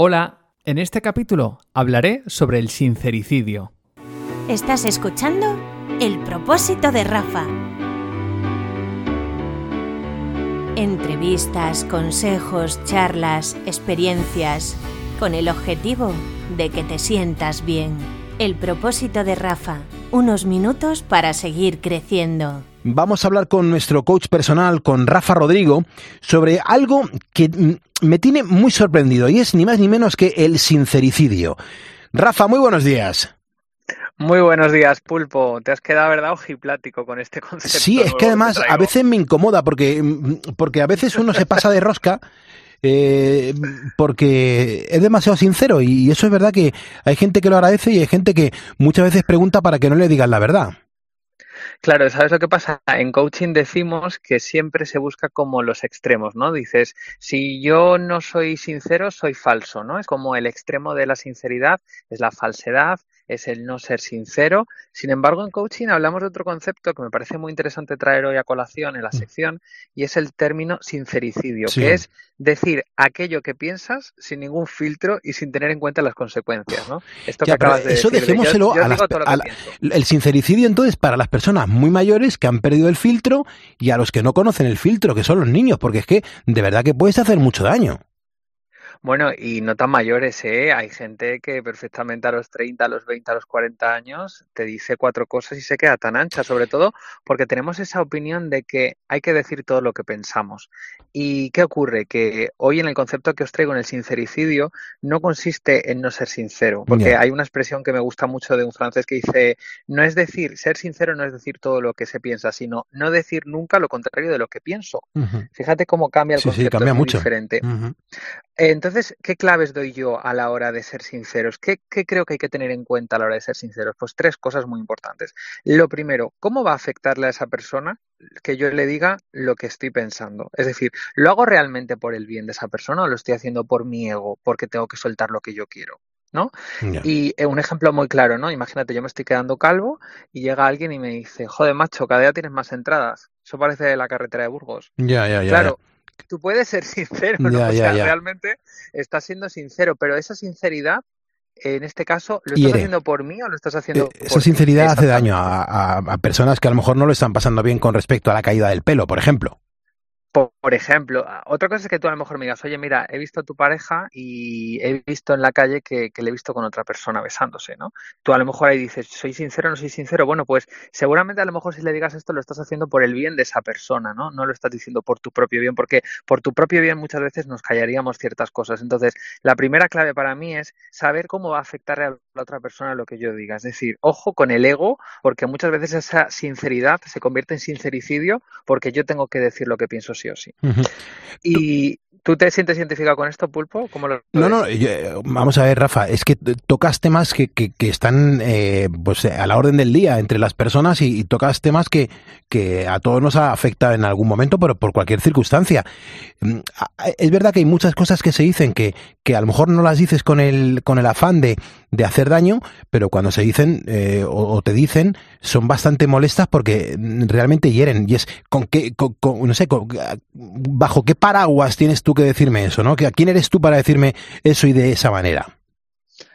Hola, en este capítulo hablaré sobre el sincericidio. Estás escuchando El propósito de Rafa. Entrevistas, consejos, charlas, experiencias, con el objetivo de que te sientas bien. El propósito de Rafa, unos minutos para seguir creciendo. Vamos a hablar con nuestro coach personal, con Rafa Rodrigo, sobre algo que me tiene muy sorprendido y es ni más ni menos que el sincericidio. Rafa, muy buenos días. Muy buenos días, Pulpo. Te has quedado, ¿verdad, ojiplático con este concepto? Sí, es que además a veces me incomoda porque, porque a veces uno se pasa de rosca eh, porque es demasiado sincero y eso es verdad que hay gente que lo agradece y hay gente que muchas veces pregunta para que no le digan la verdad. Claro, ¿sabes lo que pasa? En coaching decimos que siempre se busca como los extremos, ¿no? Dices, si yo no soy sincero, soy falso, ¿no? Es como el extremo de la sinceridad, es la falsedad, es el no ser sincero. Sin embargo, en coaching hablamos de otro concepto que me parece muy interesante traer hoy a colación en la mm. sección y es el término sincericidio, que es decir aquello que piensas sin ningún filtro y sin tener en cuenta las consecuencias, ¿no? Esto que acabas de eso dejémoselo a, el sincericidio entonces para las personas muy mayores que han perdido el filtro y a los que no conocen el filtro, que son los niños, porque es que de verdad que puedes hacer mucho daño. Bueno, y no tan mayores, ¿eh? Hay gente que perfectamente a los 30, a los 20, a los 40 años te dice cuatro cosas y se queda tan ancha, sobre todo porque tenemos esa opinión de que hay que decir todo lo que pensamos. ¿Y qué ocurre? Que hoy en el concepto que os traigo en el sincericidio no consiste en no ser sincero, porque hay una expresión que me gusta mucho de un francés que dice, no es decir, ser sincero no es decir todo lo que se piensa, sino no decir nunca lo contrario de lo que pienso. Fíjate cómo cambia el concepto, sí, cambia mucho. diferente. Entonces, ¿qué claves doy yo a la hora de ser sinceros? ¿Qué, creo que hay que tener en cuenta a la hora de ser sinceros? Pues tres cosas muy importantes. Lo primero, ¿cómo va a afectarle a esa persona que yo le diga lo que estoy pensando? Es decir, ¿lo hago realmente por el bien de esa persona o lo estoy haciendo por mi ego, porque tengo que soltar lo que yo quiero? ¿no? Y eh, un ejemplo muy claro, ¿no? Imagínate, yo me estoy quedando calvo y llega alguien y me dice, joder, macho, cada día tienes más entradas. Eso parece la carretera de Burgos. Ya, ya, ya. Claro, tú puedes ser sincero, ¿no? o sea, realmente estás siendo sincero, pero esa sinceridad, en este caso, ¿lo estás haciendo por mí o lo estás haciendo eh, Esa sinceridad hace daño a, personas que a lo mejor no lo están pasando bien con respecto a la caída del pelo, por ejemplo. Por, ejemplo, otra cosa es que tú a lo mejor me digas, oye, mira, he visto a tu pareja y he visto en la calle que, le he visto con otra persona besándose, ¿no? Tú a lo mejor ahí dices, ¿soy sincero o no soy sincero? Bueno, pues seguramente a lo mejor si le digas esto lo estás haciendo por el bien de esa persona, ¿no? No lo estás diciendo por tu propio bien, porque por tu propio bien muchas veces nos callaríamos ciertas cosas. Entonces, la primera clave para mí es saber cómo va a afectar a la otra persona lo que yo diga. Es decir, ojo con el ego, porque muchas veces esa sinceridad se convierte en sincericidio porque yo tengo que decir lo que pienso sí o sí. Y ¿Tú te sientes identificado con esto, Pulpo? no, no, vamos a ver, Rafa, es que tocas temas que, que, están eh, pues a la orden del día entre las personas y, tocas temas que, que, a todos nos afecta en algún momento, pero por cualquier circunstancia. Mm, es verdad que hay muchas cosas que se dicen que, que a lo mejor no las dices con el, con el afán de, de hacer daño, pero cuando se dicen eh, o, te dicen son bastante molestas porque realmente hieren. Y es con qué, no sé, bajo qué paraguas tienes tú que decirme eso, ¿no? ¿A quién eres tú para decirme eso y de esa manera?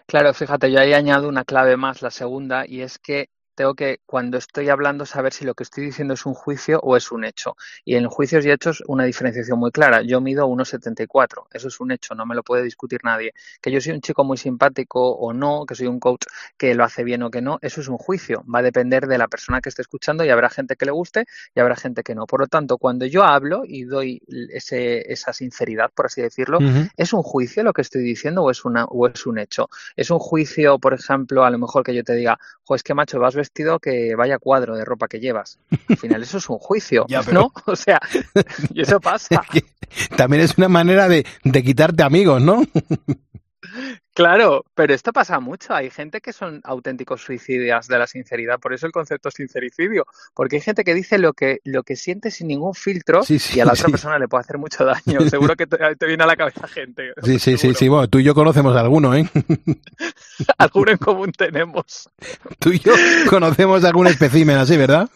Claro, fíjate, yo ahí añado una clave más, la segunda, y es que tengo que, cuando estoy hablando, saber si lo que estoy diciendo es un juicio o es un hecho. Y en juicios y hechos, una diferenciación muy clara. Yo mido 1,74. Eso es un hecho, no me lo puede discutir nadie. Que yo soy un chico muy simpático o no, que soy un coach que lo hace bien o que no, eso es un juicio. Va a depender de la persona que esté escuchando y habrá gente que le guste y habrá gente que no. Por lo tanto, cuando yo hablo y doy ese, esa sinceridad, por así decirlo, ¿es un juicio lo que estoy diciendo o es, una, o es un hecho? ¿Es un juicio, por ejemplo, a lo mejor que yo te diga, jo, es que macho, vas vestido que vaya cuadro de ropa que llevas. Al final eso es un juicio, ¿no? O sea, y eso pasa. También es una manera de, de quitarte amigos, ¿no? Claro, pero esto pasa mucho. Hay gente que son auténticos suicidas de la sinceridad, por eso el concepto sincericidio, porque hay gente que dice lo que lo que siente sin ningún filtro y a la otra persona le puede hacer mucho daño. Seguro que te, viene a la cabeza gente. Sí, sí, sí, sí. Bueno, tú y yo conocemos a alguno, ¿eh? alguno en común tenemos. Tú y yo conocemos algún especímen así, ¿verdad?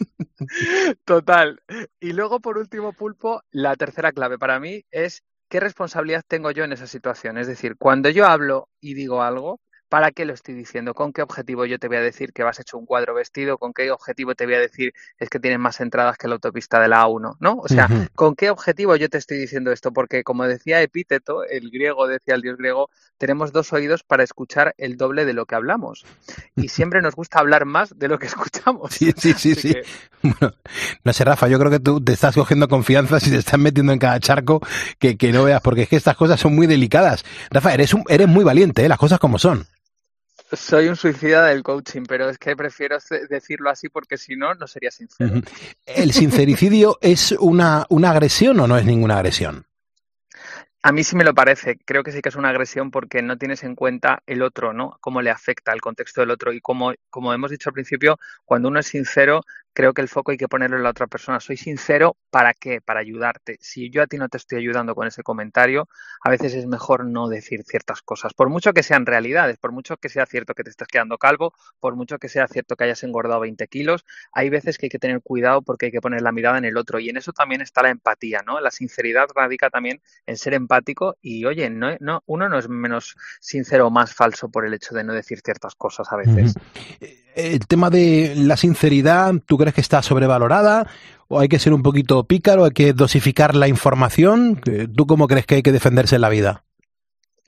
Total. Y luego, por último, pulpo, la tercera clave para mí es ¿qué responsabilidad tengo yo en esa situación? Es decir, cuando yo hablo y digo algo, ¿Para qué lo estoy diciendo? ¿Con qué objetivo yo te voy a decir que vas hecho un cuadro vestido? ¿Con qué objetivo te voy a decir es que tienes más entradas que la autopista de la A1? ¿No? O sea, ¿con qué objetivo yo te estoy diciendo esto? Porque como decía Epíteto, el griego, decía el dios griego, tenemos dos oídos para escuchar el doble de lo que hablamos. Y siempre nos gusta hablar más de lo que escuchamos. Sí, sí, sí, sí. Bueno, no sé, Rafa, yo creo que tú te estás cogiendo confianza si te estás metiendo en cada charco que, que no veas, porque es que estas cosas son muy delicadas. Rafa, eres, un, eres muy valiente, ¿eh? las cosas como son. Soy un suicida del coaching, pero es que prefiero decirlo así porque si no, no sería sincero. ¿El sincericidio es una, una agresión o no es ninguna agresión? A mí sí me lo parece. Creo que sí que es una agresión porque no tienes en cuenta el otro, ¿no? Cómo le afecta el contexto del otro. Y como, como hemos dicho al principio, cuando uno es sincero, creo que el foco hay que ponerlo en la otra persona. Soy sincero, ¿para qué? Para ayudarte. Si yo a ti no te estoy ayudando con ese comentario, a veces es mejor no decir ciertas cosas, por mucho que sean realidades, por mucho que sea cierto que te estés quedando calvo, por mucho que sea cierto que hayas engordado 20 kilos, hay veces que hay que tener cuidado porque hay que poner la mirada en el otro y en eso también está la empatía, ¿no? La sinceridad radica también en ser empático y, oye, no, no, uno no es menos sincero o más falso por el hecho de no decir ciertas cosas a veces. El tema de la sinceridad, ¿tú crees que está sobrevalorada? ¿O hay que ser un poquito pícaro? ¿Hay que dosificar la información? ¿Tú cómo crees que hay que defenderse en la vida?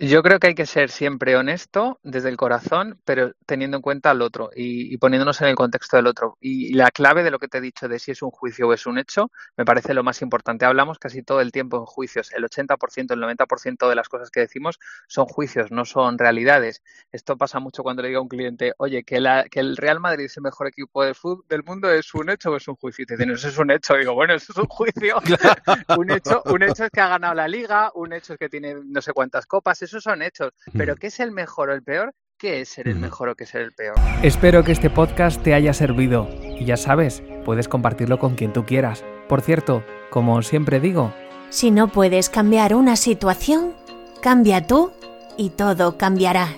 Yo creo que hay que ser siempre honesto desde el corazón, pero teniendo en cuenta al otro y, poniéndonos en el contexto del otro. Y la clave de lo que te he dicho de si es un juicio o es un hecho, me parece lo más importante. Hablamos casi todo el tiempo en juicios. El 80%, el 90% de las cosas que decimos son juicios, no son realidades. Esto pasa mucho cuando le digo a un cliente, oye, que, que el Real Madrid es el mejor equipo del fútbol del mundo, ¿es un hecho o es un juicio? Y te dicen, eso es un hecho. digo, bueno, eso es un juicio. un, hecho un hecho es que ha ganado la liga, un hecho es que tiene no sé cuántas copas esos son hechos. Pero ¿qué es el mejor o el peor? ¿Qué es ser el mejor o qué es ser el peor? Espero que este podcast te haya servido. Y ya sabes, puedes compartirlo con quien tú quieras. Por cierto, como siempre digo, si no puedes cambiar una situación, cambia tú y todo cambiará.